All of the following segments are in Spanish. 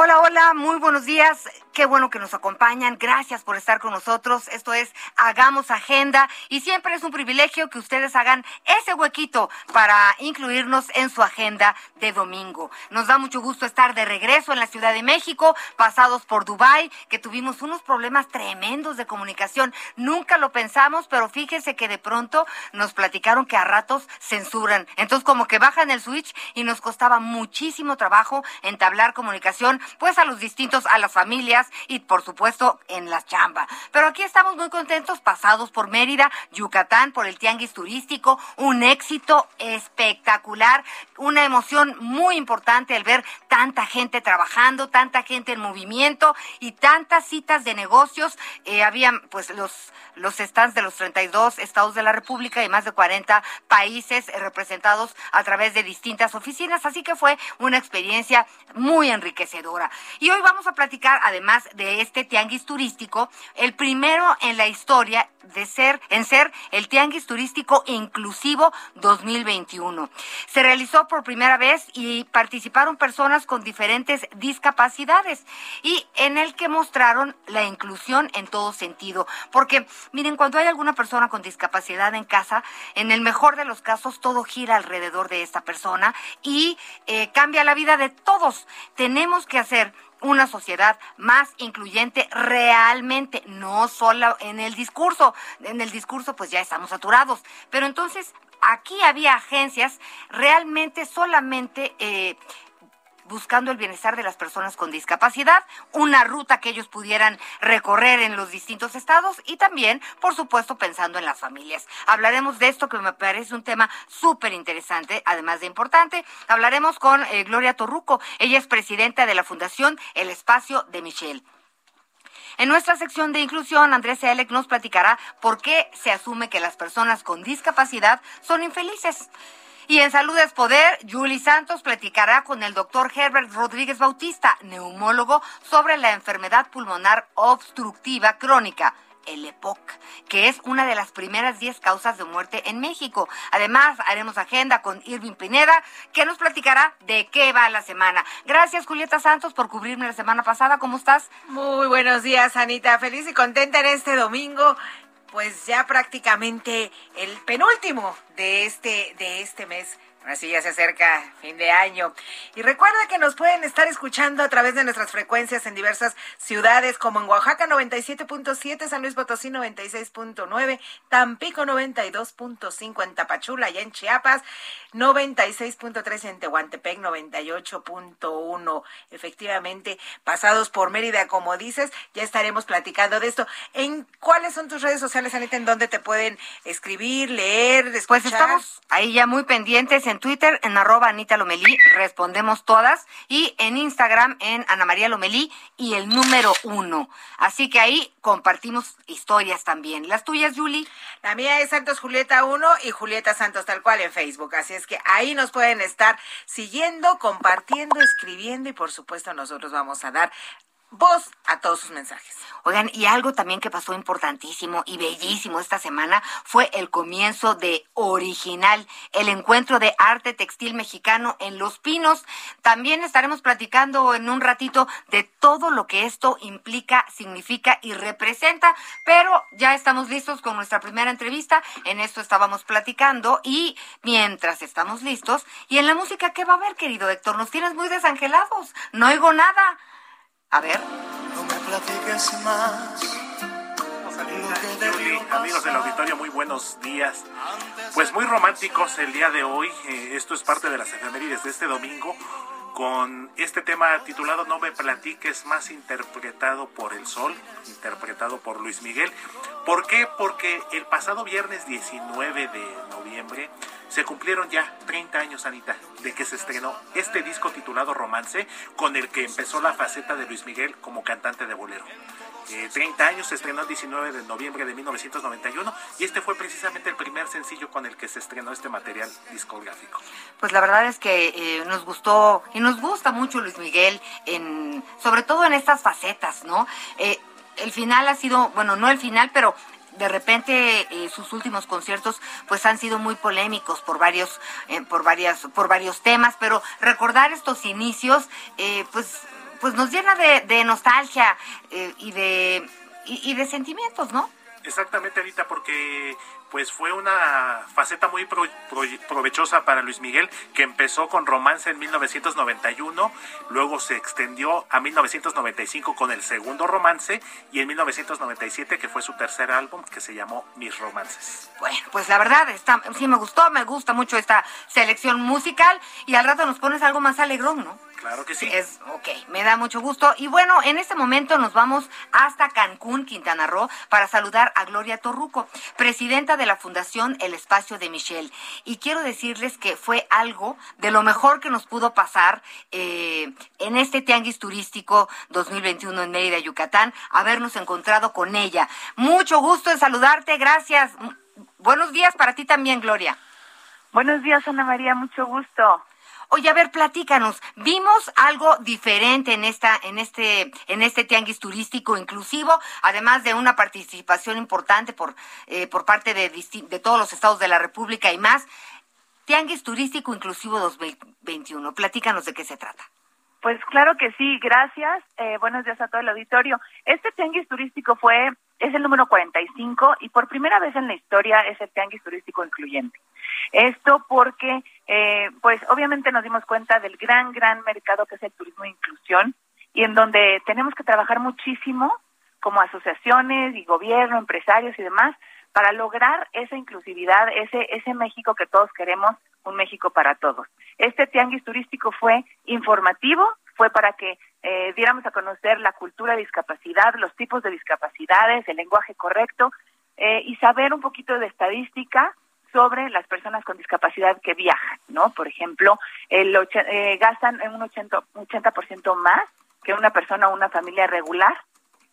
Hola, hola, muy buenos días. Qué bueno que nos acompañan. Gracias por estar con nosotros. Esto es Hagamos Agenda y siempre es un privilegio que ustedes hagan ese huequito para incluirnos en su agenda de domingo. Nos da mucho gusto estar de regreso en la Ciudad de México, pasados por Dubai, que tuvimos unos problemas tremendos de comunicación. Nunca lo pensamos, pero fíjense que de pronto nos platicaron que a ratos censuran. Entonces como que bajan el switch y nos costaba muchísimo trabajo entablar comunicación, pues a los distintos, a las familias y por supuesto en la chamba. Pero aquí estamos muy contentos, pasados por Mérida, Yucatán, por el tianguis turístico, un éxito espectacular, una emoción muy importante el ver tanta gente trabajando, tanta gente en movimiento y tantas citas de negocios. Eh, habían pues los, los stands de los 32 estados de la República y más de 40 países representados a través de distintas oficinas, así que fue una experiencia muy enriquecedora. Y hoy vamos a platicar además de este tianguis turístico, el primero en la historia de ser en ser el tianguis turístico inclusivo 2021. Se realizó por primera vez y participaron personas con diferentes discapacidades y en el que mostraron la inclusión en todo sentido, porque miren, cuando hay alguna persona con discapacidad en casa, en el mejor de los casos todo gira alrededor de esta persona y eh, cambia la vida de todos. Tenemos que hacer una sociedad más incluyente realmente, no solo en el discurso. En el discurso pues ya estamos saturados. Pero entonces aquí había agencias realmente solamente... Eh, buscando el bienestar de las personas con discapacidad, una ruta que ellos pudieran recorrer en los distintos estados y también, por supuesto, pensando en las familias. Hablaremos de esto que me parece un tema súper interesante, además de importante. Hablaremos con eh, Gloria Torruco. Ella es presidenta de la Fundación El Espacio de Michelle. En nuestra sección de inclusión, Andrés Elec nos platicará por qué se asume que las personas con discapacidad son infelices. Y en Salud es Poder, Julie Santos platicará con el doctor Herbert Rodríguez Bautista, neumólogo, sobre la enfermedad pulmonar obstructiva crónica el EPOC, que es una de las primeras 10 causas de muerte en México. Además, haremos agenda con Irving Pineda, que nos platicará de qué va la semana. Gracias, Julieta Santos, por cubrirme la semana pasada. ¿Cómo estás? Muy buenos días, Anita. Feliz y contenta en este domingo pues ya prácticamente el penúltimo de este, de este mes. Así ya se acerca fin de año. Y recuerda que nos pueden estar escuchando a través de nuestras frecuencias en diversas ciudades, como en Oaxaca 97.7, San Luis Potosí 96.9, Tampico 92.5, en Tapachula y en Chiapas 96.3, en Tehuantepec 98.1. Efectivamente, pasados por Mérida, como dices, ya estaremos platicando de esto. ¿En cuáles son tus redes sociales, Anita, en donde te pueden escribir, leer? Pues estamos ahí ya muy pendientes en Twitter, en arroba Anita Lomelí, respondemos todas, y en Instagram en Ana María Lomelí y el número uno. Así que ahí compartimos historias también. ¿Las tuyas, Julie? La mía es Santos Julieta 1 y Julieta Santos tal cual en Facebook. Así es que ahí nos pueden estar siguiendo, compartiendo, escribiendo y por supuesto nosotros vamos a dar voz a todos sus mensajes. Oigan, y algo también que pasó importantísimo y bellísimo esta semana fue el comienzo de Original, el encuentro de arte textil mexicano en Los Pinos. También estaremos platicando en un ratito de todo lo que esto implica, significa y representa, pero ya estamos listos con nuestra primera entrevista. En esto estábamos platicando y mientras estamos listos, y en la música, ¿qué va a haber, querido Héctor? Nos tienes muy desangelados. No oigo nada. A ver. No me platiques más. amigos del auditorio, muy buenos días. Pues muy románticos el día de hoy. Eh, esto es parte de las efemérides de este domingo con este tema titulado No me platiques más interpretado por el sol, interpretado por Luis Miguel. ¿Por qué? Porque el pasado viernes 19 de noviembre se cumplieron ya 30 años, Anita, de que se estrenó este disco titulado Romance, con el que empezó la faceta de Luis Miguel como cantante de bolero. 30 años, se estrenó el 19 de noviembre de 1991 y este fue precisamente el primer sencillo con el que se estrenó este material discográfico. Pues la verdad es que eh, nos gustó y nos gusta mucho Luis Miguel, en, sobre todo en estas facetas, ¿no? Eh, el final ha sido, bueno, no el final, pero de repente eh, sus últimos conciertos pues han sido muy polémicos por varios por varias por varios temas pero recordar estos inicios pues pues nos llena de, nostalgia eh, y de y, de sentimientos, ¿no? Exactamente, Anita, porque pues fue una faceta muy provechosa para Luis Miguel, que empezó con Romance en 1991, luego se extendió a 1995 con el segundo Romance y en 1997 que fue su tercer álbum que se llamó Mis Romances. Bueno, pues la verdad está, sí me gustó, me gusta mucho esta selección musical y al rato nos pones algo más alegrón, ¿no? Claro que sí. Es, ok, me da mucho gusto. Y bueno, en este momento nos vamos hasta Cancún, Quintana Roo, para saludar a Gloria Torruco, presidenta de la Fundación El Espacio de Michelle. Y quiero decirles que fue algo de lo mejor que nos pudo pasar eh, en este Tianguis Turístico 2021 en Mérida, Yucatán, habernos encontrado con ella. Mucho gusto en saludarte, gracias. Buenos días para ti también, Gloria. Buenos días, Ana María, mucho gusto. Oye, a ver, platícanos. Vimos algo diferente en esta, en este, en este tianguis turístico inclusivo, además de una participación importante por, eh, por parte de, de todos los estados de la República y más. Tianguis Turístico Inclusivo 2021. Platícanos de qué se trata. Pues claro que sí, gracias. Eh, buenos días a todo el auditorio. Este tianguis turístico fue, es el número 45 y por primera vez en la historia es el tianguis turístico incluyente. Esto porque, eh, pues obviamente nos dimos cuenta del gran, gran mercado que es el turismo de inclusión y en donde tenemos que trabajar muchísimo como asociaciones y gobierno, empresarios y demás para lograr esa inclusividad, ese, ese México que todos queremos, un México para todos. Este tianguis turístico fue informativo, fue para que eh, diéramos a conocer la cultura de discapacidad, los tipos de discapacidades, el lenguaje correcto eh, y saber un poquito de estadística sobre las personas con discapacidad que viajan, ¿no? Por ejemplo, el eh, gastan un 80%, 80 más que una persona o una familia regular.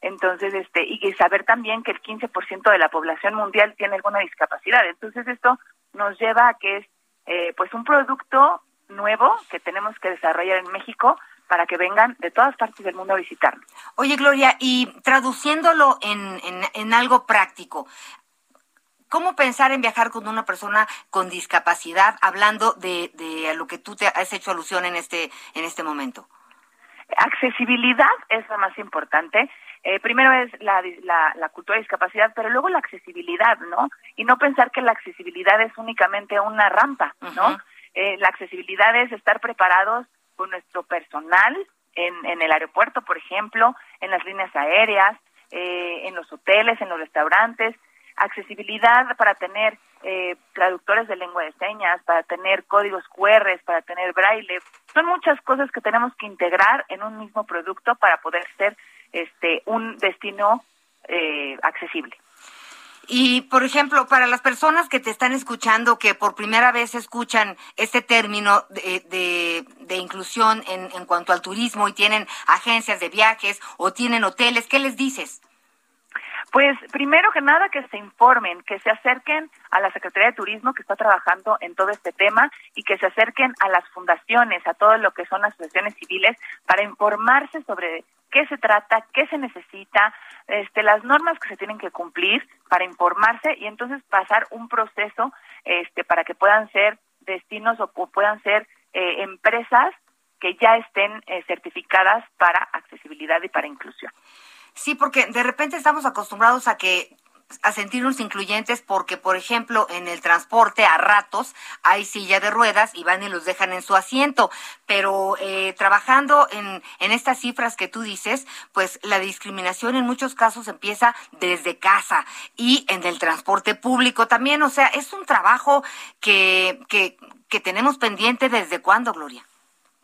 Entonces, este, y, saber también que el 15% de la población mundial tiene alguna discapacidad. Entonces, esto nos lleva a que es, eh, pues, un producto nuevo que tenemos que desarrollar en México para que vengan de todas partes del mundo a visitarnos. Oye, Gloria, y traduciéndolo en, en algo práctico, ¿Cómo pensar en viajar con una persona con discapacidad, hablando de, de lo que tú te has hecho alusión en este, en este momento? Accesibilidad es lo más importante. Eh, primero es la, la, cultura de discapacidad, pero luego la accesibilidad, ¿no? Y no pensar que la accesibilidad es únicamente una rampa, ¿no? Eh, la accesibilidad es estar preparados con nuestro personal en, en el aeropuerto, por ejemplo, en las líneas aéreas, eh, en los hoteles, en los restaurantes, accesibilidad para tener eh, traductores de lengua de señas, para tener códigos QR, para tener braille. Son muchas cosas que tenemos que integrar en un mismo producto para poder ser este un destino eh, accesible. Y, por ejemplo, para las personas que te están escuchando, que por primera vez escuchan este término de, de, inclusión en, en cuanto al turismo y tienen agencias de viajes o tienen hoteles, ¿qué les dices? Pues primero que nada que se informen, que se acerquen a la Secretaría de Turismo que está trabajando en todo este tema y que se acerquen a las fundaciones, a todo lo que son las asociaciones civiles para informarse sobre qué se trata, qué se necesita, este, las normas que se tienen que cumplir para informarse y entonces pasar un proceso este, para que puedan ser destinos o, puedan ser eh, empresas que ya estén eh, certificadas para accesibilidad y para inclusión. Sí, porque de repente estamos acostumbrados a que a sentirnos incluyentes porque, por ejemplo, en el transporte a ratos hay silla de ruedas y van y los dejan en su asiento. Pero eh, trabajando en, en estas cifras que tú dices, pues la discriminación en muchos casos empieza desde casa y en el transporte público también. O sea, es un trabajo que, que, que tenemos pendiente desde cuándo, Gloria.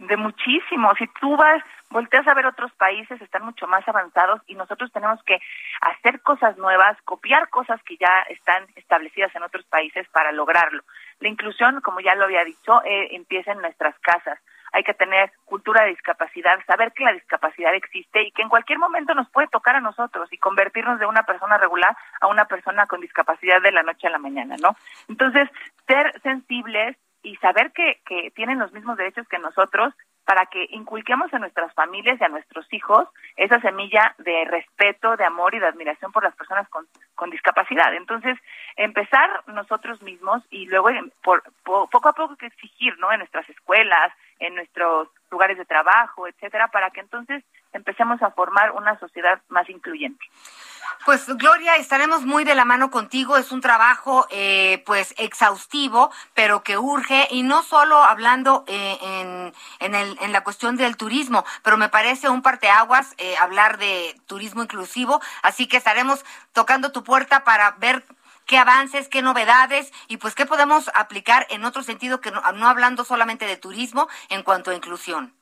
De muchísimo. Si tú vas volteas a ver otros países, están mucho más avanzados y nosotros tenemos que hacer cosas nuevas, copiar cosas que ya están establecidas en otros países para lograrlo. La inclusión, como ya lo había dicho, eh, empieza en nuestras casas. Hay que tener cultura de discapacidad, saber que la discapacidad existe y que en cualquier momento nos puede tocar a nosotros y convertirnos de una persona regular a una persona con discapacidad de la noche a la mañana, ¿no? Entonces, ser sensibles y saber que, que tienen los mismos derechos que nosotros para que inculquemos a nuestras familias y a nuestros hijos esa semilla de respeto, de amor y de admiración por las personas con, con discapacidad. Entonces, empezar nosotros mismos y luego por, poco a poco que exigir, ¿no? En nuestras escuelas, en nuestros lugares de trabajo, etcétera, para que entonces empecemos a formar una sociedad más incluyente. Pues Gloria, estaremos muy de la mano contigo. Es un trabajo, eh, pues, exhaustivo, pero que urge y no solo hablando eh, en, en, el, en la cuestión del turismo, pero me parece un parteaguas eh, hablar de turismo inclusivo. Así que estaremos tocando tu puerta para ver qué avances, qué novedades y pues qué podemos aplicar en otro sentido que no, no hablando solamente de turismo en cuanto a inclusión.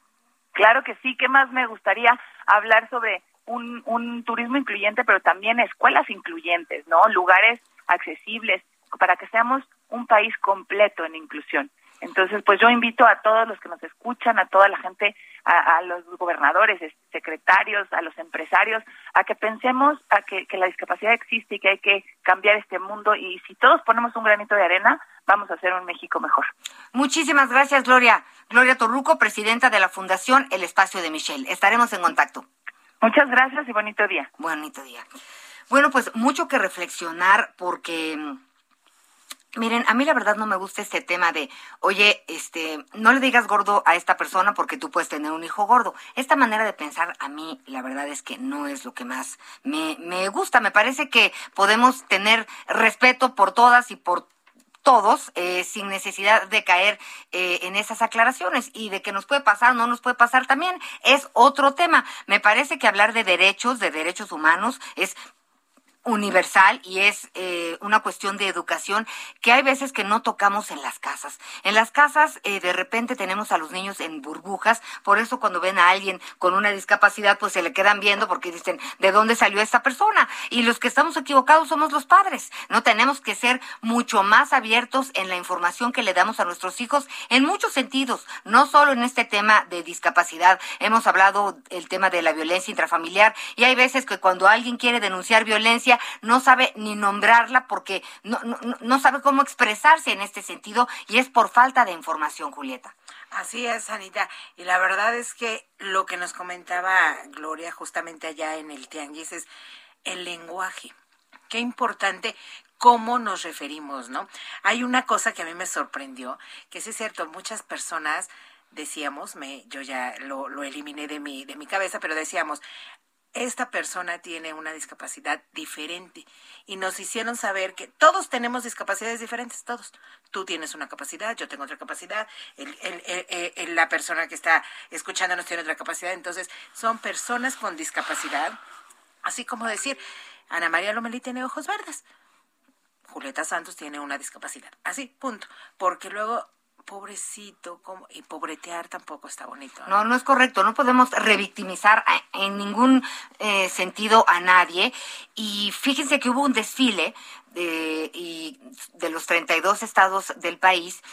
Claro que sí. ¿Qué más me gustaría hablar sobre un, un turismo incluyente, pero también escuelas incluyentes, ¿no? Lugares accesibles para que seamos un país completo en inclusión. Entonces, pues yo invito a todos los que nos escuchan, a toda la gente, a, los gobernadores, secretarios, a los empresarios, a que pensemos a que, que, la discapacidad existe y que hay que cambiar este mundo. Y si todos ponemos un granito de arena, vamos a hacer un México mejor. Muchísimas gracias, Gloria. Gloria Torruco, presidenta de la Fundación El Espacio de Michelle. Estaremos en contacto. Muchas gracias y bonito día. Bonito día. Bueno, pues mucho que reflexionar porque Miren, a mí la verdad no me gusta este tema de, oye, este, no le digas gordo a esta persona porque tú puedes tener un hijo gordo. Esta manera de pensar a mí, la verdad es que no es lo que más me, me gusta. Me parece que podemos tener respeto por todas y por todos eh, sin necesidad de caer eh, en esas aclaraciones y de que nos puede pasar o no nos puede pasar también es otro tema. Me parece que hablar de derechos, de derechos humanos, es universal y es eh, una cuestión de educación que hay veces que no tocamos en las casas. En las casas eh, de repente tenemos a los niños en burbujas, por eso cuando ven a alguien con una discapacidad pues se le quedan viendo porque dicen, ¿de dónde salió esta persona? Y los que estamos equivocados somos los padres. No tenemos que ser mucho más abiertos en la información que le damos a nuestros hijos en muchos sentidos, no solo en este tema de discapacidad. Hemos hablado el tema de la violencia intrafamiliar y hay veces que cuando alguien quiere denunciar violencia no sabe ni nombrarla porque no, no, sabe cómo expresarse en este sentido y es por falta de información, Julieta. Así es, Anita. Y la verdad es que lo que nos comentaba Gloria justamente allá en el Tianguis es el lenguaje. Qué importante cómo nos referimos, ¿no? Hay una cosa que a mí me sorprendió, que es cierto, muchas personas decíamos, me, yo ya lo, lo eliminé de mi, de mi cabeza, pero decíamos, esta persona tiene una discapacidad diferente. Y nos hicieron saber que todos tenemos discapacidades diferentes, todos. Tú tienes una capacidad, yo tengo otra capacidad, el, la persona que está escuchándonos tiene otra capacidad, entonces son personas con discapacidad, así como decir, Ana María Lomelí tiene ojos verdes, Julieta Santos tiene una discapacidad, así, punto, porque luego pobrecito, y pobretear tampoco está bonito. ¿no? no, es correcto. No podemos revictimizar en ningún eh, sentido a nadie. Y fíjense que hubo un desfile de, y de los 32 estados del país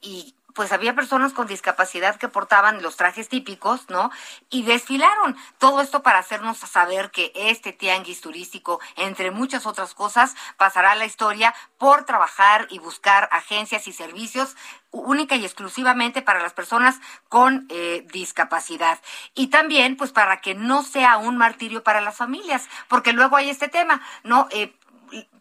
y pues había personas con discapacidad que portaban los trajes típicos, ¿no? Y desfilaron todo esto para hacernos saber que este tianguis turístico, entre muchas otras cosas, pasará a la historia por trabajar y buscar agencias y servicios única y exclusivamente para las personas con eh, discapacidad. Y también, pues, para que no sea un martirio para las familias, porque luego hay este tema, ¿no? Eh,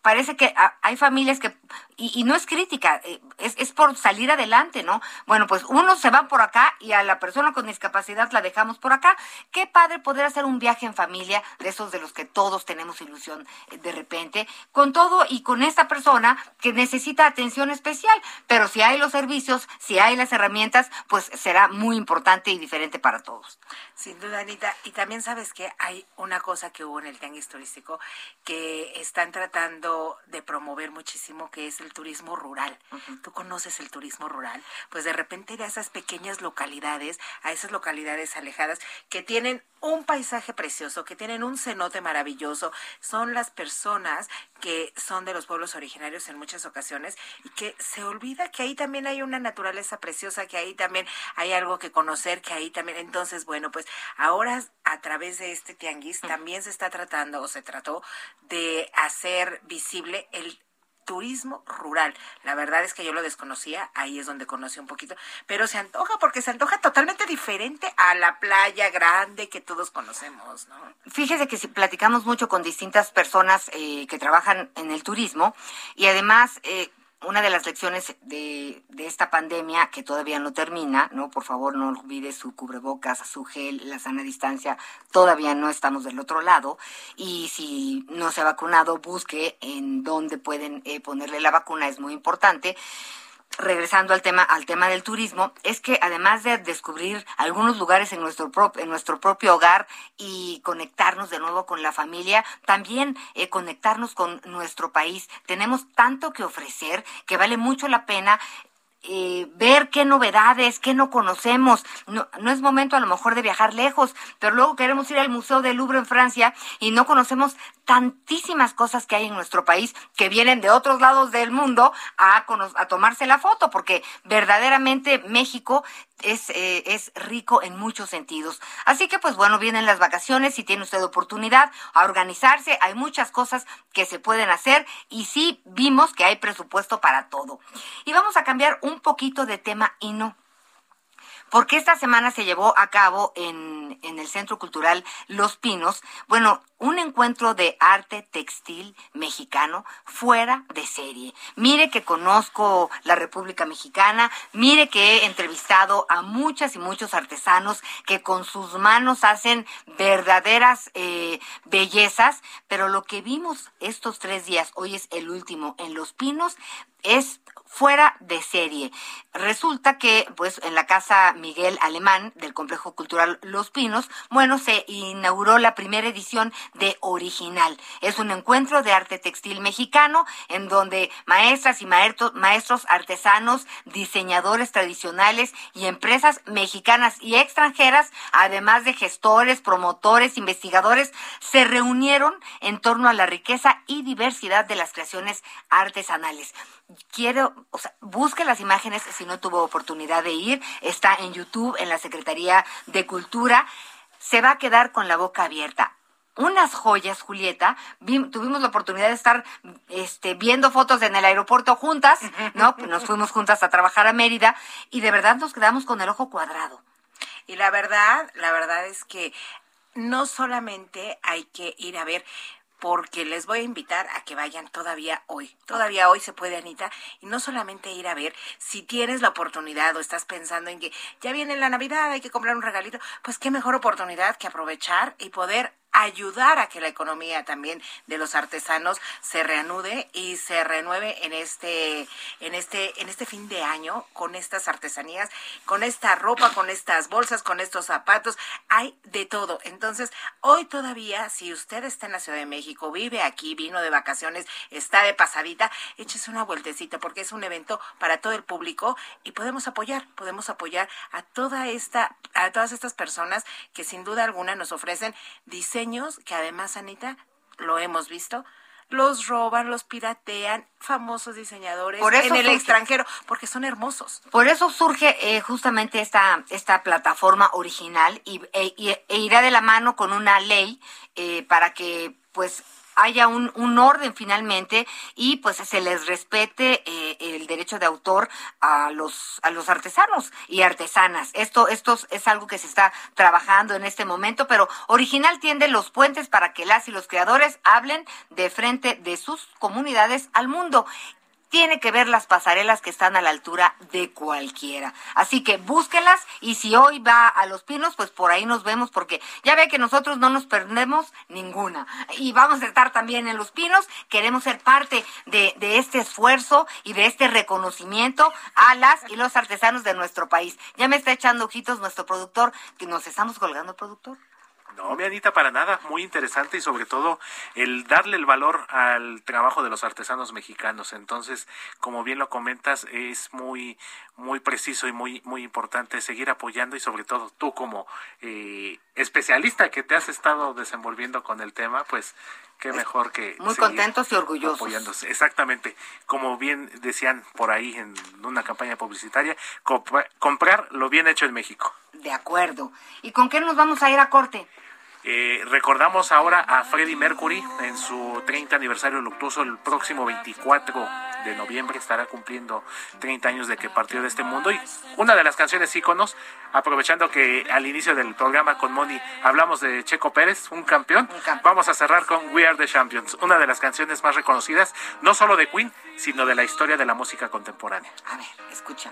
parece que hay familias que, y, no es crítica, eh, es, es, por salir adelante, ¿no? Bueno, pues uno se va por acá y a la persona con discapacidad la dejamos por acá. Qué padre poder hacer un viaje en familia, de esos de los que todos tenemos ilusión eh, de repente, con todo y con esta persona que necesita atención especial. Pero si hay los servicios, si hay las herramientas, pues será muy importante y diferente para todos. Sin duda, Anita. Y también sabes que hay una cosa que hubo en el tianguis turístico que están tratando de promover muchísimo, que es el turismo rural. ¿Tú conoces el turismo rural? Pues de repente ir a esas pequeñas localidades, a esas localidades alejadas que tienen un paisaje precioso, que tienen un cenote maravilloso, son las personas que son de los pueblos originarios en muchas ocasiones y que se olvida que ahí también hay una naturaleza preciosa, que ahí también hay algo que conocer, que ahí también. Entonces, bueno, pues ahora a través de este tianguis también se está tratando o se trató de hacer visible el turismo rural. La verdad es que yo lo desconocía, ahí es donde conocí un poquito, pero se antoja porque se antoja totalmente diferente a la playa grande que todos conocemos, ¿no? Fíjese que si platicamos mucho con distintas personas eh, que trabajan en el turismo y además eh, una de las lecciones de, de, esta pandemia, que todavía no termina, ¿no? Por favor, no olvide su cubrebocas, su gel, la sana distancia, todavía no estamos del otro lado. Y si no se ha vacunado, busque en dónde pueden eh, ponerle la vacuna, es muy importante regresando al tema al tema del turismo es que además de descubrir algunos lugares en nuestro en nuestro propio hogar y conectarnos de nuevo con la familia también eh, conectarnos con nuestro país. Tenemos tanto que ofrecer que vale mucho la pena eh, ver qué novedades, qué no conocemos. No, no es momento a lo mejor de viajar lejos, pero luego queremos ir al Museo del Louvre en Francia y no conocemos tantísimas cosas que hay en nuestro país que vienen de otros lados del mundo a, a tomarse la foto, porque verdaderamente México es, eh, es rico en muchos sentidos. Así que pues bueno, vienen las vacaciones, si tiene usted oportunidad a organizarse, hay muchas cosas que se pueden hacer y sí vimos que hay presupuesto para todo. Y vamos a cambiar un poquito de tema y no porque esta semana se llevó a cabo en, en el Centro Cultural Los Pinos, bueno, un encuentro de arte textil mexicano fuera de serie. Mire que conozco la República Mexicana, mire que he entrevistado a muchas y muchos artesanos que con sus manos hacen verdaderas eh, bellezas, pero lo que vimos estos tres días, hoy es el último en Los Pinos, es fuera de serie. Resulta que, pues, en la Casa Miguel Alemán del Complejo Cultural Los Pinos, bueno, se inauguró la primera edición de Original. Es un encuentro de arte textil mexicano en donde maestras y maestros, maestros artesanos, diseñadores tradicionales y empresas mexicanas y extranjeras, además de gestores, promotores, investigadores, se reunieron en torno a la riqueza y diversidad de las creaciones artesanales quiero, o sea, busque las imágenes si no tuvo oportunidad de ir, está en YouTube, en la Secretaría de Cultura, se va a quedar con la boca abierta unas joyas, Julieta. tuvimos la oportunidad de estar este, viendo fotos en el aeropuerto juntas, ¿no? Nos fuimos juntas a trabajar a Mérida y de verdad nos quedamos con el ojo cuadrado. Y la verdad, la verdad es que no solamente hay que ir a ver porque les voy a invitar a que vayan todavía hoy. Todavía hoy se puede, Anita, y no solamente ir a ver, si tienes la oportunidad o estás pensando en que ya viene la Navidad, hay que comprar un regalito, pues qué mejor oportunidad que aprovechar y poder ayudar a que la economía también de los artesanos se reanude y se renueve en este en este en este fin de año con estas artesanías, con esta ropa, con estas bolsas, con estos zapatos, hay de todo. Entonces, hoy todavía si usted está en la Ciudad de México, vive aquí, vino de vacaciones, está de pasadita, échese una vueltecita porque es un evento para todo el público y podemos apoyar, podemos apoyar a toda esta a todas estas personas que sin duda alguna nos ofrecen que además, Anita, lo hemos visto, los roban, los piratean, famosos diseñadores en el extranjero, porque son hermosos. Por eso surge eh, justamente esta, esta plataforma original y, e, e irá de la mano con una ley eh, para que pues haya un, un orden finalmente y pues se les respete eh, el derecho de autor a los a los artesanos y artesanas. Esto esto es algo que se está trabajando en este momento, pero Original tiende los puentes para que las y los creadores hablen de frente de sus comunidades al mundo tiene que ver las pasarelas que están a la altura de cualquiera. Así que búsquelas y si hoy va a Los Pinos, pues por ahí nos vemos porque ya ve que nosotros no nos perdemos ninguna. Y vamos a estar también en Los Pinos. Queremos ser parte de, de este esfuerzo y de este reconocimiento a las y los artesanos de nuestro país. Ya me está echando ojitos nuestro productor, que nos estamos colgando, productor. No, mi Anita, para nada. Muy interesante y sobre todo el darle el valor al trabajo de los artesanos mexicanos. Entonces, como bien lo comentas, es muy, muy preciso y muy, muy importante seguir apoyando y sobre todo tú como eh, especialista que te has estado desenvolviendo con el tema, pues qué mejor que muy contentos y orgullosos. apoyándose. Exactamente. Como bien decían por ahí en una campaña publicitaria comprar lo bien hecho en México. De acuerdo. Y con qué nos vamos a ir a corte eh, recordamos ahora a Freddie Mercury en su 30 aniversario luctuoso el próximo 24 de noviembre estará cumpliendo 30 años de que partió de este mundo y una de las canciones íconos, aprovechando que al inicio del programa con Moni hablamos de Checo Pérez, un campeón, vamos a cerrar con We Are the Champions, una de las canciones más reconocidas, no solo de Queen, sino de la historia de la música contemporánea. A ver, escucha.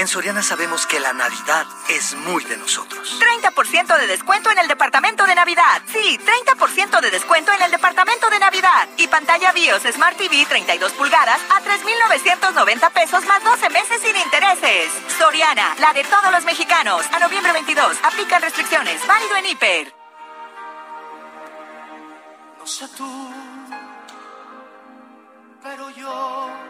En Soriana sabemos que la Navidad es muy de nosotros. 30% de descuento en el departamento de Navidad. Sí, 30% de descuento en el departamento de Navidad. Y pantalla BIOS Smart TV 32 pulgadas a 3,990 pesos más 12 meses sin intereses. Soriana, la de todos los mexicanos. A noviembre 22. Aplican restricciones. Válido en hiper. No sé tú, pero yo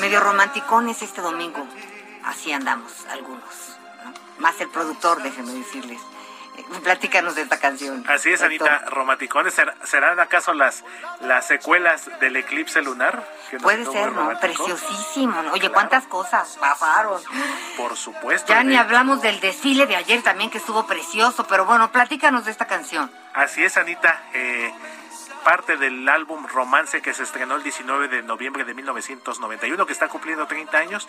medio romanticones este domingo. Así andamos, algunos. Más el productor, déjenme decirles. Eh, platícanos de esta canción. Así es, Anita, romanticones. ¿Serán acaso las, las secuelas del eclipse lunar? Puede ser, ¿no? Preciosísimo. Oye, ¿cuántas cosas pasaron? Por supuesto. Ya ni hablamos del desfile de ayer también, que estuvo precioso, pero bueno, platícanos de esta canción. Así es, Anita. Eh, parte del álbum Romance que se estrenó el 19 de noviembre de 1991, que está cumpliendo 30 años.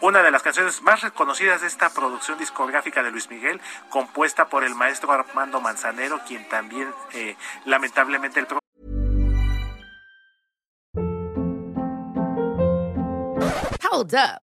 Una de las canciones más reconocidas de esta producción discográfica de Luis Miguel, compuesta por el maestro Armando Manzanero, quien también eh, lamentablemente el Hold.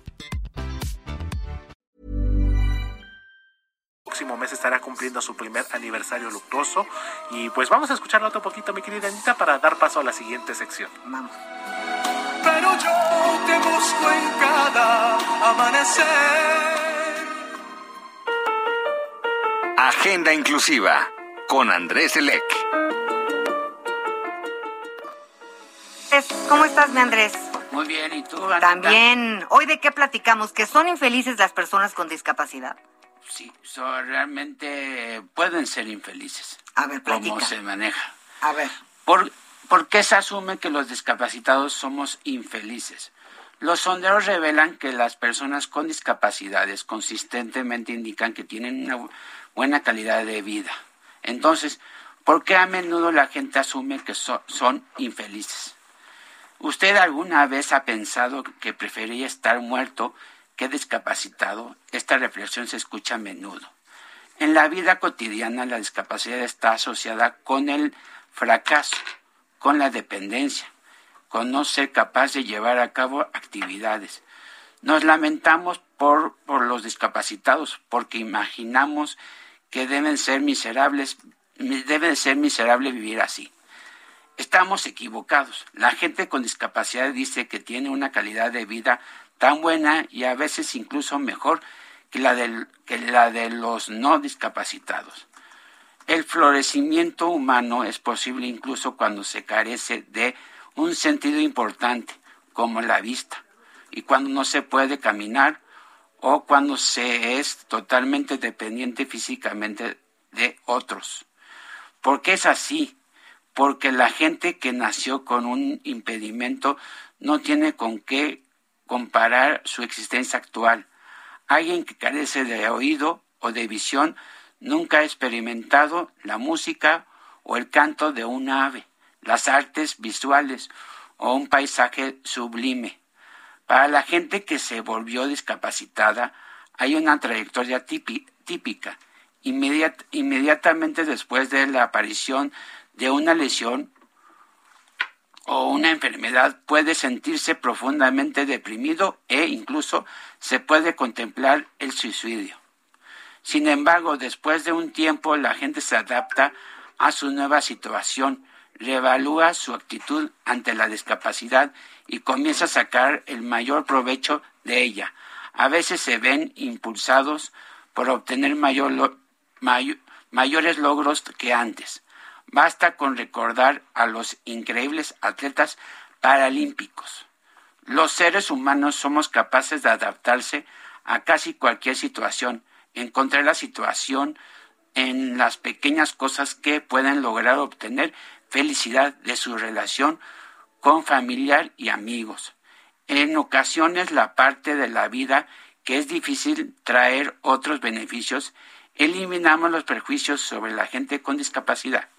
próximo mes estará cumpliendo su primer aniversario luctuoso. Y pues vamos a escucharlo otro poquito, mi querida Anita, para dar paso a la siguiente sección. Vamos. Pero yo te busco en cada amanecer. Agenda Inclusiva con Andrés Elec. ¿Cómo estás, mi Andrés? Muy bien, ¿y tú? Anita? También. Hoy de qué platicamos? Que son infelices las personas con discapacidad. Sí, so, realmente pueden ser infelices. A ver, ¿Cómo platica. se maneja? A ver. ¿Por, ¿Por qué se asume que los discapacitados somos infelices? Los sondeos revelan que las personas con discapacidades consistentemente indican que tienen una bu- buena calidad de vida. Entonces, ¿por qué a menudo la gente asume que so- son infelices? ¿Usted alguna vez ha pensado que prefería estar muerto que discapacitado? Esta reflexión se escucha a menudo. En la vida cotidiana la discapacidad está asociada con el fracaso, con la dependencia, con no ser capaz de llevar a cabo actividades. Nos lamentamos por, por los discapacitados porque imaginamos que deben ser miserables, debe ser miserable vivir así. Estamos equivocados. La gente con discapacidad dice que tiene una calidad de vida tan buena y a veces incluso mejor que la, que la de los no discapacitados. El florecimiento humano es posible incluso cuando se carece de un sentido importante, como la vista, y cuando no se puede caminar o cuando se es totalmente dependiente físicamente de otros. ¿Por qué es así? Porque la gente que nació con un impedimento no tiene con qué comparar su existencia actual. Alguien que carece de oído o de visión nunca ha experimentado la música o el canto de un ave, las artes visuales o un paisaje sublime. Para la gente que se volvió discapacitada hay una trayectoria típi- típica. Inmediat- inmediatamente después de la aparición de una lesión o una enfermedad puede sentirse profundamente deprimido e incluso se puede contemplar el suicidio. Sin embargo, después de un tiempo la gente se adapta a su nueva situación, reevalúa su actitud ante la discapacidad y comienza a sacar el mayor provecho de ella. A veces se ven impulsados por obtener mayores logros que antes. Basta con recordar a los increíbles atletas paralímpicos. Los seres humanos somos capaces de adaptarse a casi cualquier situación, encontrar la situación en las pequeñas cosas que pueden lograr obtener felicidad de su relación con familiar y amigos. En ocasiones la parte de la vida que es difícil traer otros beneficios, eliminamos los prejuicios sobre la gente con discapacidad.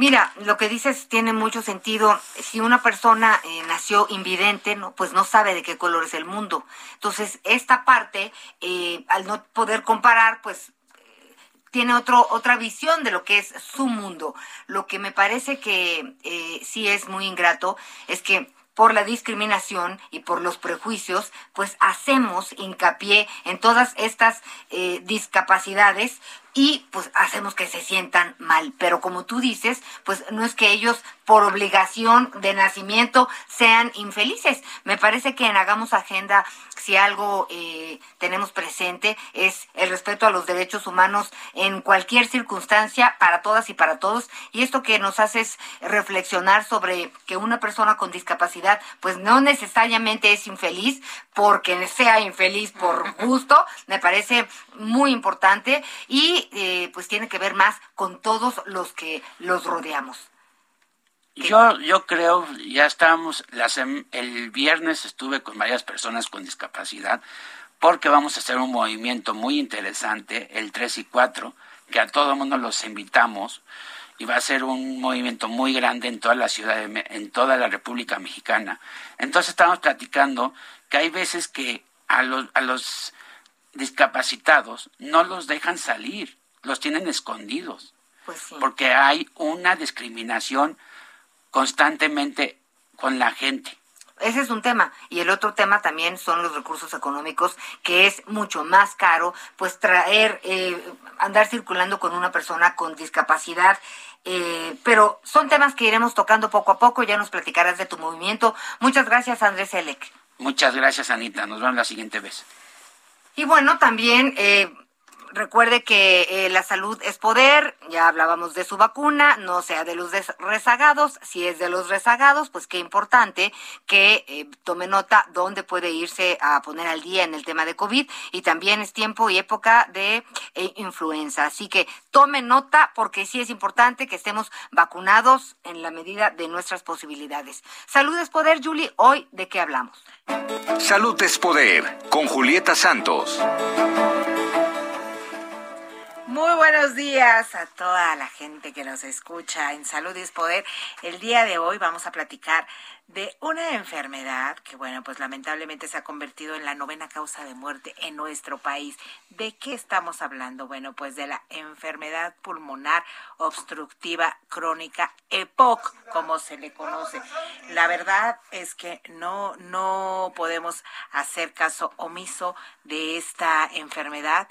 Mira, lo que dices tiene mucho sentido. Si una persona eh, nació invidente, no, pues no sabe de qué color es el mundo. Entonces, esta parte, eh, al no poder comparar, pues eh, tiene otro, otra visión de lo que es su mundo. Lo que me parece que eh, sí es muy ingrato es que por la discriminación y por los prejuicios, pues hacemos hincapié en todas estas eh, discapacidades y pues hacemos que se sientan mal. Pero como tú dices, pues no es que ellos por obligación de nacimiento sean infelices. Me parece que en Hagamos Agenda, si algo eh, tenemos presente, es el respeto a los derechos humanos en cualquier circunstancia para todas y para todos. Y esto que nos hace es reflexionar sobre que una persona con discapacidad, pues no necesariamente es infeliz porque sea infeliz por gusto, me parece muy importante y eh, pues tiene que ver más con todos los que los rodeamos. Yo, yo creo, ya estábamos, la sem- el viernes estuve con varias personas con discapacidad porque vamos a hacer un movimiento muy interesante el 3 y 4 que a todo mundo los invitamos y va a ser un movimiento muy grande en toda la ciudad, de, en toda la República Mexicana. Entonces estamos platicando que hay veces que a los discapacitados no los dejan salir, los tienen escondidos, pues porque hay una discriminación constantemente con la gente. Ese es un tema. Y el otro tema también son los recursos económicos, que es mucho más caro, pues traer, eh, andar circulando con una persona con discapacidad. Eh, pero son temas que iremos tocando poco a poco. Ya nos platicarás de tu movimiento. Muchas gracias, Andrés Elec. Muchas gracias, Anita. Nos vemos la siguiente vez. Y bueno, también eh, recuerde que eh, la salud es poder, ya hablábamos de su vacuna, no sea de los rezagados, si es de los rezagados, pues qué importante que eh, tome nota dónde puede irse a poner al día en el tema de COVID y también es tiempo y época de eh, influenza. Así que tome nota porque sí es importante que estemos vacunados en la medida de nuestras posibilidades. Salud es poder, Julie, hoy de qué hablamos. Salud es poder con Julieta Santos. Muy buenos días a toda la gente que nos escucha en Salud y Poder. El día de hoy vamos a platicar de una enfermedad que, bueno, pues lamentablemente se ha convertido en la novena causa de muerte en nuestro país. ¿De qué estamos hablando? Bueno, pues de la enfermedad pulmonar obstructiva crónica EPOC, como se le conoce. La verdad es que no, no podemos hacer caso omiso de esta enfermedad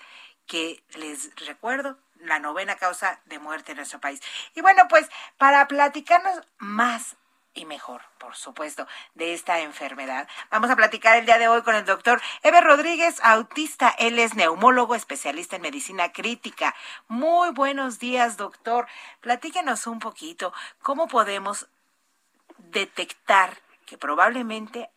que les recuerdo, la novena causa de muerte en nuestro país. Y bueno, pues para platicarnos más y mejor, por supuesto, de esta enfermedad. Vamos a platicar el día de hoy con el doctor Eber Rodríguez, autista. Él es neumólogo, especialista en medicina crítica. Muy buenos días, doctor. Platíquenos un poquito cómo podemos detectar que probablemente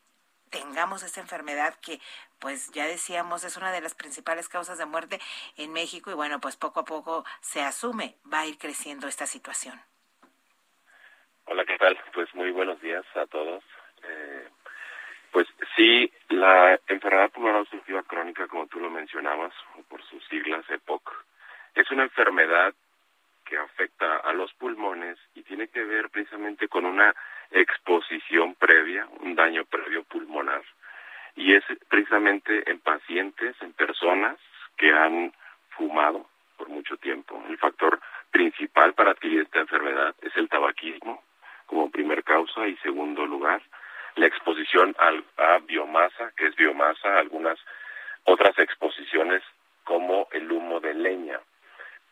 tengamos esta enfermedad que pues ya decíamos es una de las principales causas de muerte en México y bueno, pues poco a poco se asume va a ir creciendo esta situación. Hola, ¿qué tal? Pues muy buenos días a todos. Eh, pues sí, la enfermedad pulmonar obstructiva crónica, como tú lo mencionabas, por sus siglas EPOC, es una enfermedad que afecta a los pulmones y tiene que ver precisamente con una exposición previa, un daño previo pulmonar. Y es precisamente en pacientes, en personas que han fumado por mucho tiempo. El factor principal para adquirir esta enfermedad es el tabaquismo como primer causa y segundo lugar la exposición a biomasa, que es biomasa, algunas otras exposiciones como el humo de leña.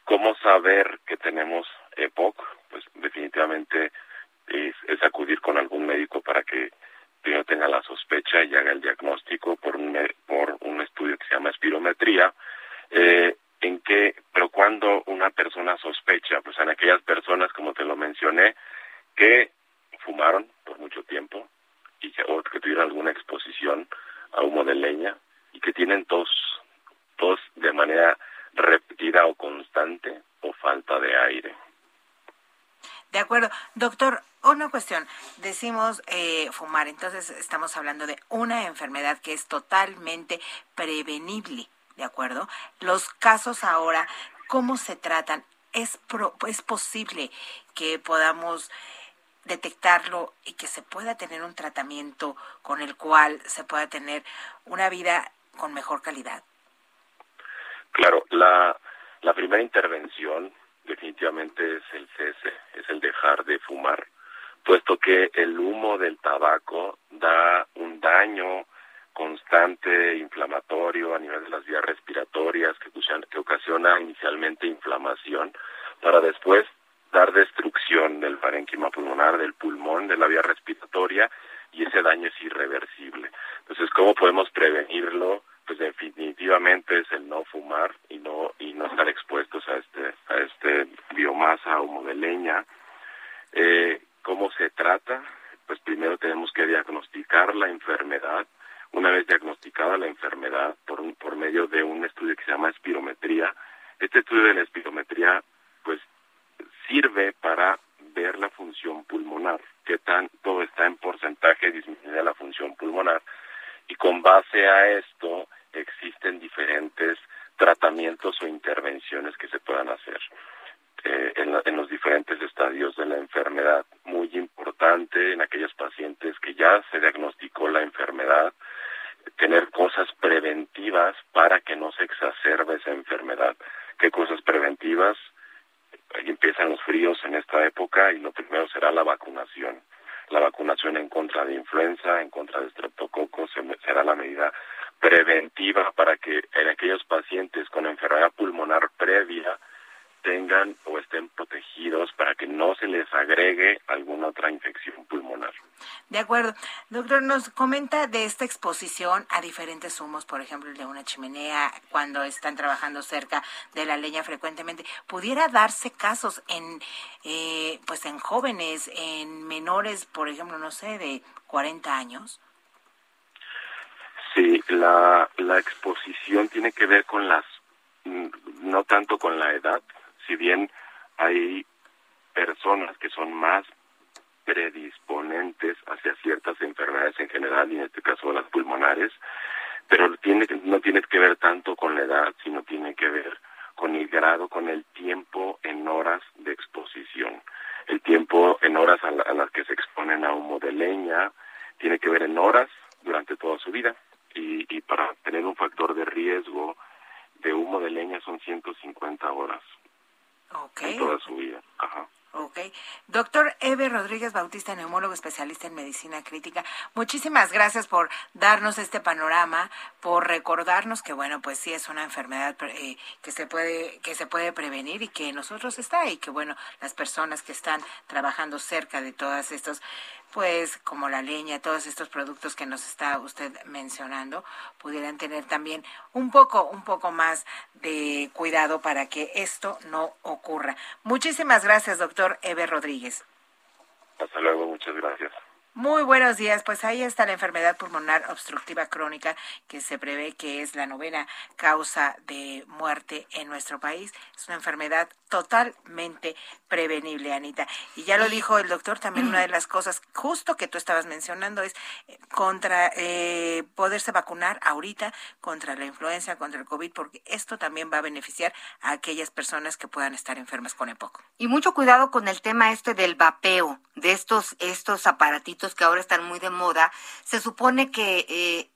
¿Cómo saber que tenemos EPOC? Pues definitivamente es, acudir con algún médico para que primero tenga la sospecha y haga el diagnóstico por un, por un estudio que se llama espirometría, eh, en que, pero cuando una persona sospecha, pues en aquellas personas, como te lo mencioné, que fumaron por mucho tiempo y que, o que tuvieron alguna exposición a humo de leña y que tienen tos, tos de manera repetida o constante o falta de aire. De acuerdo. Doctor, una cuestión. Decimos eh, fumar, entonces estamos hablando de una enfermedad que es totalmente prevenible, ¿de acuerdo? Los casos ahora, ¿cómo se tratan? ¿Es, es posible que podamos detectarlo y que se pueda tener un tratamiento con el cual se pueda tener una vida con mejor calidad? Claro, la, la primera intervención definitivamente es el cese, es el dejar de fumar, puesto que el humo del tabaco da un daño constante inflamatorio a nivel de las vías respiratorias que, ocasiona inicialmente inflamación para después dar destrucción del parénquima pulmonar, del pulmón, de la vía respiratoria y ese daño es irreversible. Entonces, ¿cómo podemos prevenirlo? Pues definitivamente es el no fumar y no y no estar expuestos a este a este biomasa humo de leña eh, cómo se trata pues primero tenemos que diagnosticar la enfermedad. Una vez diagnosticada la enfermedad por por medio de un estudio que se llama espirometría este estudio de la espirometría pues sirve para ver la función pulmonar que tanto está en porcentaje disminuye la función pulmonar. Y con base a esto existen diferentes tratamientos o intervenciones que se puedan hacer eh, en, los diferentes estadios de la enfermedad. Muy importante en aquellos pacientes que ya se diagnosticó la enfermedad, tener cosas preventivas para que no se exacerbe esa enfermedad. ¿Qué cosas preventivas? Empiezan los fríos en esta época y lo primero será la vacunación. La vacunación en contra de influenza, en contra de estreptococos, será la medida preventiva para que en aquellos pacientes con enfermedad pulmonar previa tengan o estén protegidos para que no se les agregue alguna otra infección pulmonar. De acuerdo. Doctor, nos comenta de esta exposición a diferentes humos, por ejemplo, el de una chimenea, cuando están trabajando cerca de la leña frecuentemente. ¿Pudiera darse casos en, eh, pues en jóvenes, en menores, por ejemplo, no sé, de 40 años? Sí, la, la exposición tiene que ver con las, mm, no tanto con la edad, si bien hay personas que son más predisponentes hacia ciertas enfermedades en general y en este caso las pulmonares, pero tiene, no tiene que ver tanto con la edad, sino tiene que ver con el grado, con el tiempo en horas de exposición. El tiempo en horas a, las que se exponen a humo de leña tiene que ver en horas durante toda su vida y, y para tener un factor de riesgo de humo de leña son 150 horas okay. en toda su vida. Ajá. Ok. Doctor Eve Rodríguez Bautista, neumólogo especialista en medicina crítica, muchísimas gracias por darnos este panorama, por recordarnos que, bueno, pues sí es una enfermedad eh, que, se puede, que se puede prevenir y que nosotros está y que, bueno, las personas que están trabajando cerca de todas estos pues como la leña, todos estos productos que nos está usted mencionando, pudieran tener también un poco, un poco más de cuidado para que esto no ocurra. Muchísimas gracias, doctor Eber Rodríguez. Hasta luego, muchas gracias. Muy buenos días. Pues ahí está la enfermedad pulmonar obstructiva crónica que se prevé que es la novena causa de muerte en nuestro país. Es una enfermedad totalmente prevenible, Anita. Y ya lo dijo el doctor, también una de las cosas justo que tú estabas mencionando es eh, contra eh, poderse vacunar ahorita contra la influenza, contra el COVID, porque esto también va a beneficiar a aquellas personas que puedan estar enfermas con EPOC. Y mucho cuidado con el tema este del vapeo, de estos, estos aparatitos que ahora están muy de moda. Se supone que... Eh,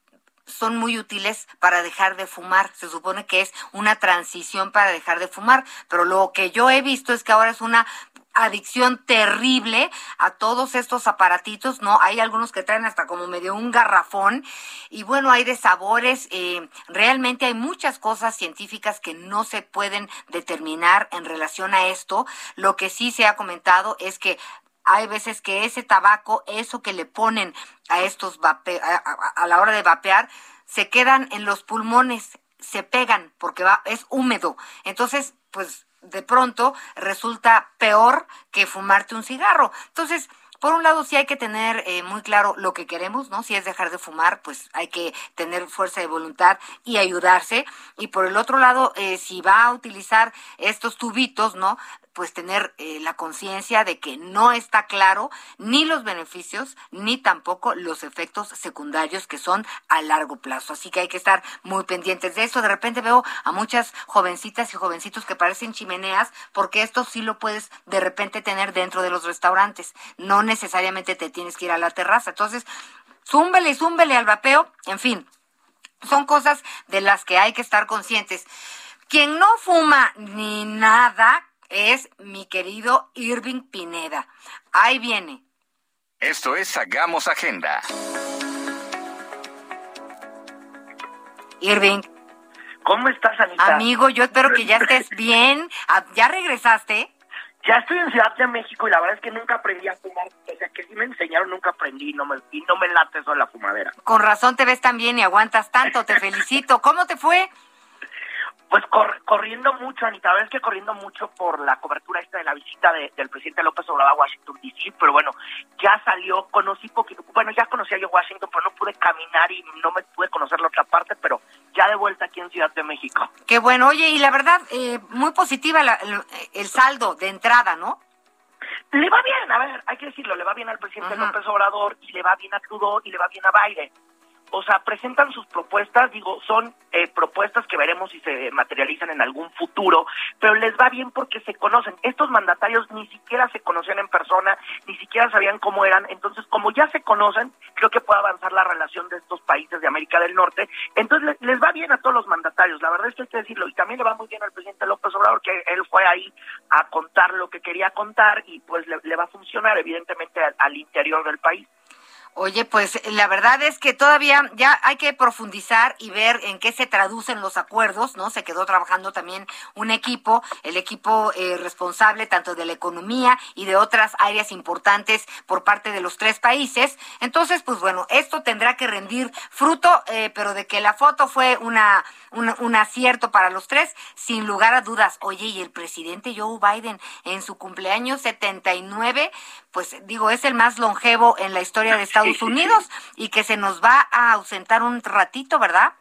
son muy útiles para dejar de fumar. Se supone que es una transición para dejar de fumar, pero lo que yo he visto es que ahora es una adicción terrible a todos estos aparatitos, ¿no? Hay algunos que traen hasta como medio un garrafón y bueno, hay de sabores, eh, realmente hay muchas cosas científicas que no se pueden determinar en relación a esto. Lo que sí se ha comentado es que hay veces que ese tabaco, eso que le ponen a estos vape a, la hora de vapear, se quedan en los pulmones, se pegan porque va, es húmedo. Entonces, pues de pronto resulta peor que fumarte un cigarro. Entonces, por un lado sí hay que tener eh, muy claro lo que queremos, ¿no? Si es dejar de fumar, pues hay que tener fuerza de voluntad y ayudarse. Y por el otro lado, eh, si va a utilizar estos tubitos, ¿no? Pues tener eh, la conciencia de que no está claro ni los beneficios ni tampoco los efectos secundarios que son a largo plazo. Así que hay que estar muy pendientes de eso. De repente veo a muchas jovencitas y jovencitos que parecen chimeneas porque esto sí lo puedes de repente tener dentro de los restaurantes. No necesariamente te tienes que ir a la terraza. Entonces, zúmbele, zúmbele al vapeo. En fin, son cosas de las que hay que estar conscientes. Quien no fuma ni nada, es mi querido Irving Pineda. Ahí viene. Esto es Hagamos Agenda. Irving. ¿Cómo estás, Anita? Amigo, yo espero que ya estés bien. Ah, ¿Ya regresaste? Ya estoy en Ciudad de México y la verdad es que nunca aprendí a fumar. O sea, que sí me enseñaron, nunca aprendí y no me, y no me late eso la fumadera. Con razón te ves tan bien y aguantas tanto. Te felicito. ¿Cómo te fue? Pues corriendo mucho, Anita, es que corriendo mucho por la cobertura esta de la visita del presidente López Obrador a Washington DC, pero bueno, ya salió, conocí poquito, bueno, ya conocía yo Washington, pero no pude caminar y no me pude conocer la otra parte, pero ya de vuelta aquí en Ciudad de México. Qué bueno, oye, y la verdad, eh, muy positiva el, saldo de entrada, ¿no? Le va bien, a ver, hay que decirlo, le va bien al presidente López Obrador y le va bien a Trudeau y le va bien a Biden o sea, presentan sus propuestas, digo, son eh, propuestas que veremos si se materializan en algún futuro, pero les va bien porque se conocen. Estos mandatarios ni siquiera se conocían en persona, ni siquiera sabían cómo eran, entonces como ya se conocen, creo que puede avanzar la relación de estos países de América del Norte, entonces les, va bien a todos los mandatarios, la verdad es que hay que decirlo, y también le va muy bien al presidente López Obrador, que él fue ahí a contar lo que quería contar y pues le, va a funcionar evidentemente al interior del país. Oye, pues la verdad es que todavía ya hay que profundizar y ver en qué se traducen los acuerdos, ¿no? Se quedó trabajando también un equipo, el equipo eh, responsable tanto de la economía y de otras áreas importantes por parte de los tres países. Entonces, pues bueno, esto tendrá que rendir fruto, eh, pero de que la foto fue una, un acierto para los tres, sin lugar a dudas. Oye, y el presidente Joe Biden en su cumpleaños 79, pues digo, es el más longevo en la historia de Estados Estados Unidos y que se nos va a ausentar un ratito, ¿verdad?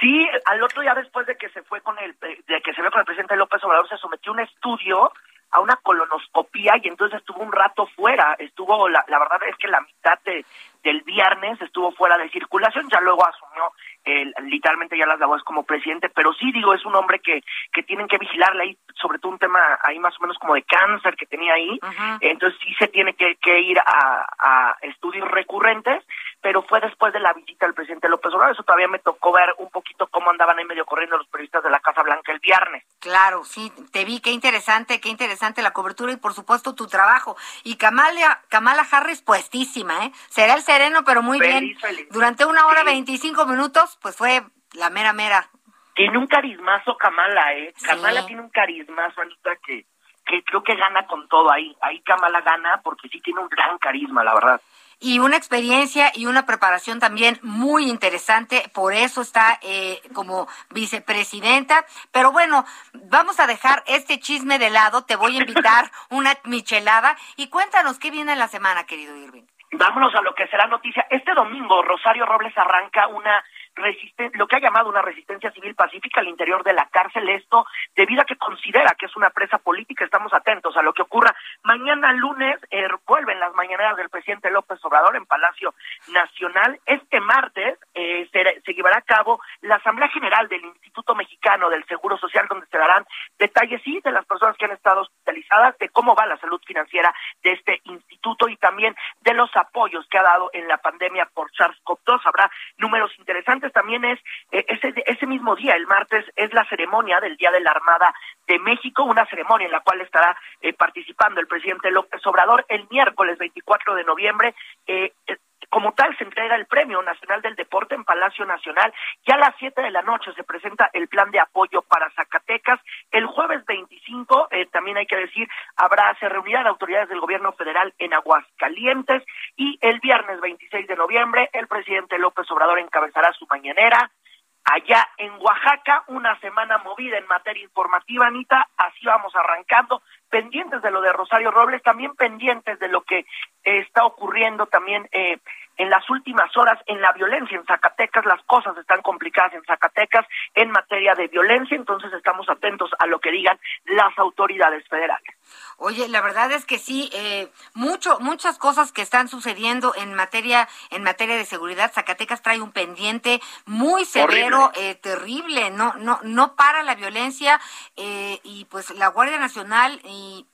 Sí, al otro día después de que se fue con el de que se ve con el presidente López Obrador se sometió a un estudio a una colonoscopía y entonces estuvo un rato fuera, estuvo la, la verdad es que la mitad de, del viernes estuvo fuera de circulación, ya luego asumió el, literalmente ya las labores como presidente, pero sí digo, es un hombre que, que tienen que vigilarle ahí, sobre todo un tema ahí más o menos como de cáncer que tenía ahí, entonces sí se tiene que, que ir a, a estudios recurrentes, pero fue después de la visita del presidente López Obrador, eso todavía me tocó ver un poquito cómo andaban ahí medio corriendo los periodistas de la Casa Blanca el viernes. Claro, sí, te vi, qué interesante, qué interesante la cobertura y por supuesto tu trabajo. Y Kamala, Kamala Harris puestísima, ¿eh? Será el sereno, pero muy bien. Durante una hora veinticinco minutos, pues fue la mera mera. Tiene un carismazo Kamala, ¿eh? Kamala tiene un carismazo, Anita, que, que creo que gana con todo ahí. Ahí Kamala gana porque sí tiene un gran carisma, la verdad y una experiencia y una preparación también muy interesante. Por eso está eh, como vicepresidenta. Pero bueno, vamos a dejar este chisme de lado. Te voy a invitar una michelada y cuéntanos qué viene en la semana, querido Irving. Vámonos a lo que será noticia. Este domingo Rosario Robles arranca una lo que ha llamado una resistencia civil pacífica al interior de la cárcel, esto debido a que considera que es una presa política. Estamos atentos a lo que ocurra. Mañana lunes eh, vuelven las mañaneras del presidente López Obrador en Palacio Nacional. Este martes eh, se, se, llevará a cabo la Asamblea General del Instituto Mexicano del Seguro Social, donde se darán detalles sí de las personas que han estado hospitalizadas, de cómo va la salud financiera de este instituto y también de los apoyos que ha dado en la pandemia por SARS-CoV-2. Habrá números interesantes también es eh, ese, ese mismo día, el martes, es la ceremonia del Día de la Armada de México, una ceremonia en la cual estará eh, participando el presidente López Obrador el miércoles 24 de noviembre. Eh, como tal, se entrega el Premio Nacional del Deporte en Palacio Nacional. Ya a las 7 de la noche se presenta el plan de apoyo para Zacatecas. El jueves 25, eh, también hay que decir, habrá, se reunirán autoridades del gobierno federal en Aguascalientes. Y el viernes 26 de noviembre, el presidente López Obrador encabezará su mañanera allá en Oaxaca, una semana movida en materia informativa, Anita, así vamos arrancando, pendientes de lo de Rosario Robles, también pendientes de lo que está ocurriendo también eh, en las últimas horas en la violencia en Zacatecas, las cosas están complicadas en Zacatecas en materia de violencia, entonces estamos atentos a lo que digan las autoridades federales. Oye, la verdad es que sí, eh, mucho, muchas cosas que están sucediendo en materia, en materia de seguridad. Zacatecas trae un pendiente muy severo, eh, terrible, no, no, no para la violencia eh, y pues la Guardia Nacional y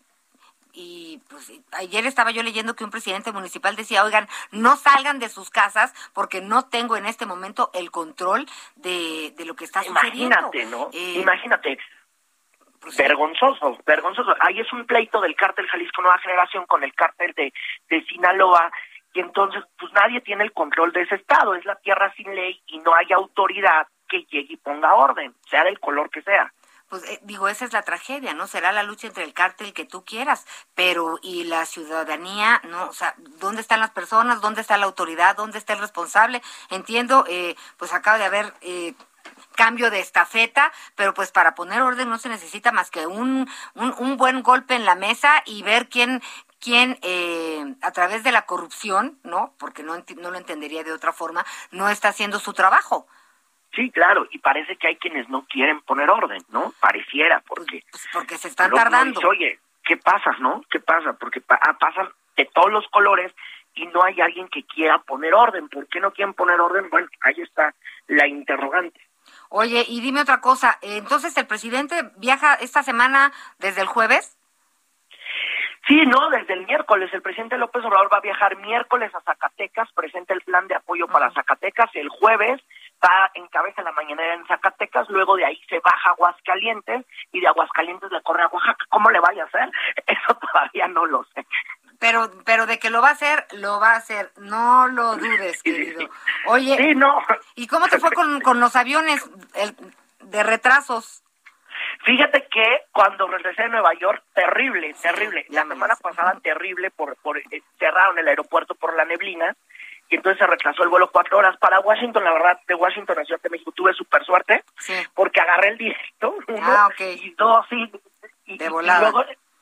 y pues ayer estaba yo leyendo que un presidente municipal decía, oigan, no salgan de sus casas porque no tengo en este momento el control de, de lo que está sucediendo. Imagínate, ¿no? Eh, Imagínate. Vergonzoso, vergonzoso. Ahí es un pleito del cártel Jalisco Nueva Generación con el cártel de, de Sinaloa y entonces pues nadie tiene el control de ese estado, es la tierra sin ley y no hay autoridad que llegue y ponga orden, sea del color que sea pues eh, digo, esa es la tragedia, ¿no? Será la lucha entre el cártel que tú quieras, pero y la ciudadanía, ¿no? O sea, ¿dónde están las personas? ¿Dónde está la autoridad? ¿Dónde está el responsable? Entiendo, eh, pues acaba de haber... Eh, cambio de estafeta, pero pues para poner orden no se necesita más que un, un, un buen golpe en la mesa y ver quién, quién eh, a través de la corrupción, ¿no? Porque no, no lo entendería de otra forma, no está haciendo su trabajo. Sí, claro, y parece que hay quienes no quieren poner orden, ¿no? Pareciera, porque... Pues porque se están tardando. Oye, ¿qué pasa, no? ¿Qué pasa? Porque ah, pasan de todos los colores y no hay alguien que quiera poner orden. ¿Por qué no quieren poner orden? Bueno, ahí está la interrogante. Oye, y dime otra cosa, entonces el presidente viaja esta semana desde el jueves? Sí, no, desde el miércoles. El presidente López Obrador va a viajar miércoles a Zacatecas, presenta el plan de apoyo para Zacatecas. El jueves va en cabeza la mañanera en Zacatecas, luego de ahí se baja a Aguascalientes y de Aguascalientes le corre a Oaxaca. ¿Cómo le vaya a hacer? Eso todavía no lo sé. Pero, pero de que lo va a hacer, lo va a hacer. No lo dudes, querido. Oye, sí, no. ¿y cómo te fue con, con los aviones de retrasos? Fíjate que cuando regresé de Nueva York, terrible, terrible. La semana pasada, terrible, por, por eh, cerraron el aeropuerto por la neblina y entonces se retrasó el vuelo cuatro horas para Washington. La verdad, de Washington a Ciudad de México tuve súper suerte porque agarré el directo, uno ah, y dos, y, y, de volada.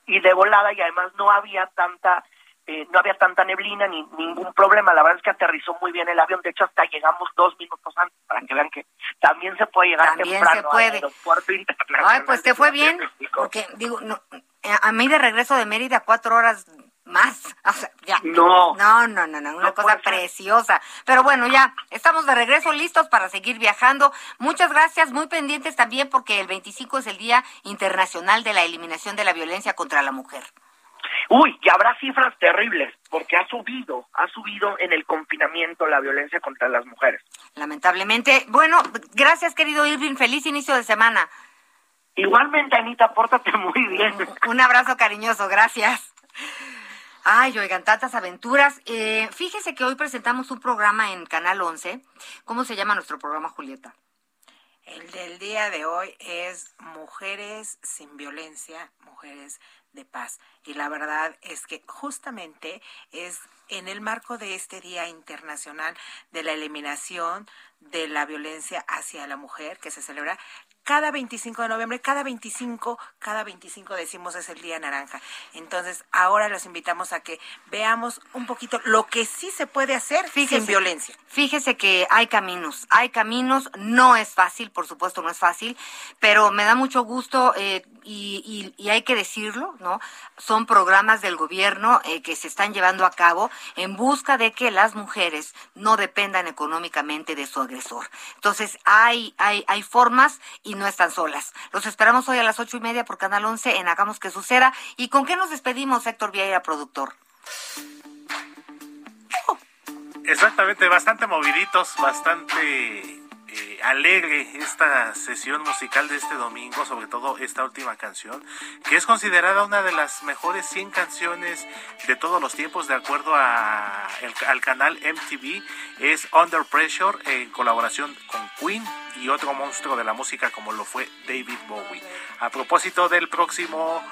Y de volada y además no había tanta eh, no había tanta neblina ni ningún problema. La verdad es que aterrizó muy bien el avión. De hecho, hasta llegamos dos minutos antes para que vean que también se puede llegar también temprano se puede. al aeropuerto internacional. Ay, pues te fue bien, porque digo, no, a mí de regreso de Mérida cuatro horas más. O sea, ya. No. No, no, no, no, una cosa preciosa. Pero bueno, ya estamos de regreso listos para seguir viajando. Muchas gracias, muy pendientes también porque el 25 es el Día Internacional de la Eliminación de la Violencia contra la Mujer. Uy, y habrá cifras terribles, porque ha subido, ha subido en el confinamiento la violencia contra las mujeres. Lamentablemente. Bueno, gracias querido Irving, feliz inicio de semana. Igualmente, Anita, pórtate muy bien. Un abrazo cariñoso, gracias. Ay, oigan, tantas aventuras. Eh, fíjese que hoy presentamos un programa en Canal 11. ¿Cómo se llama nuestro programa, Julieta? El del día de hoy es Mujeres sin violencia, mujeres de paz. Y la verdad es que justamente es en el marco de este Día Internacional de la Eliminación de la Violencia hacia la Mujer, que se celebra cada 25 de noviembre, cada 25, cada 25 decimos es el día naranja. Entonces, ahora los invitamos a que veamos un poquito lo que sí se puede hacer sin violencia. Fíjese que hay caminos, hay caminos, no es fácil, por supuesto no es fácil, pero me da mucho gusto eh, y, hay que decirlo, ¿no? Son programas del gobierno eh, que se están llevando a cabo en busca de que las mujeres no dependan económicamente de su agresor. Entonces, hay, hay, hay formas y no están solas. Los esperamos hoy a las ocho y media por Canal 11 en Hagamos que Suceda. ¿Y con qué nos despedimos, Héctor Vieira, productor? Exactamente, bastante moviditos, bastante eh, alegre esta sesión musical de este domingo, sobre todo esta última canción, que es considerada una de las mejores 100 canciones de todos los tiempos, de acuerdo a al canal MTV, es Under Pressure en colaboración con Queen y otro monstruo de la música como lo fue David Bowie. A propósito del próximo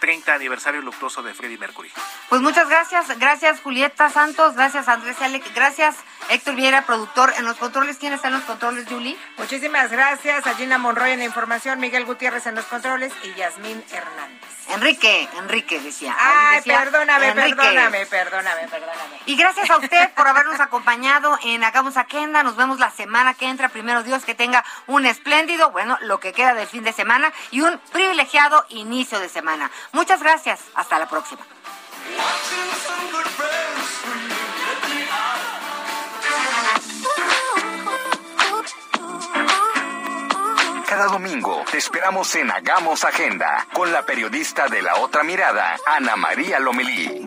30 eh, aniversario luctuoso de Freddie Mercury. Pues muchas gracias, gracias Julieta Santos, gracias Andrés Alec, gracias Héctor Viera, productor. En los controles, ¿quién está en los controles, Julie? Muchísimas gracias a Gina Monroy en la información, Miguel Gutiérrez en los controles y Yasmín Hernández. Enrique, Enrique decía. Ay, perdóname, perdóname, perdóname, perdóname. Y gracias a usted por habernos acompañado en Hagamos Agenda. Nos vemos la semana que entra. Primero Dios, que tenga un espléndido, bueno, lo que queda del fin de semana y un privilegiado inicio de semana. Muchas gracias. Hasta la próxima. Cada domingo te esperamos en Hagamos Agenda con la periodista de la otra mirada, Ana María Lomelí.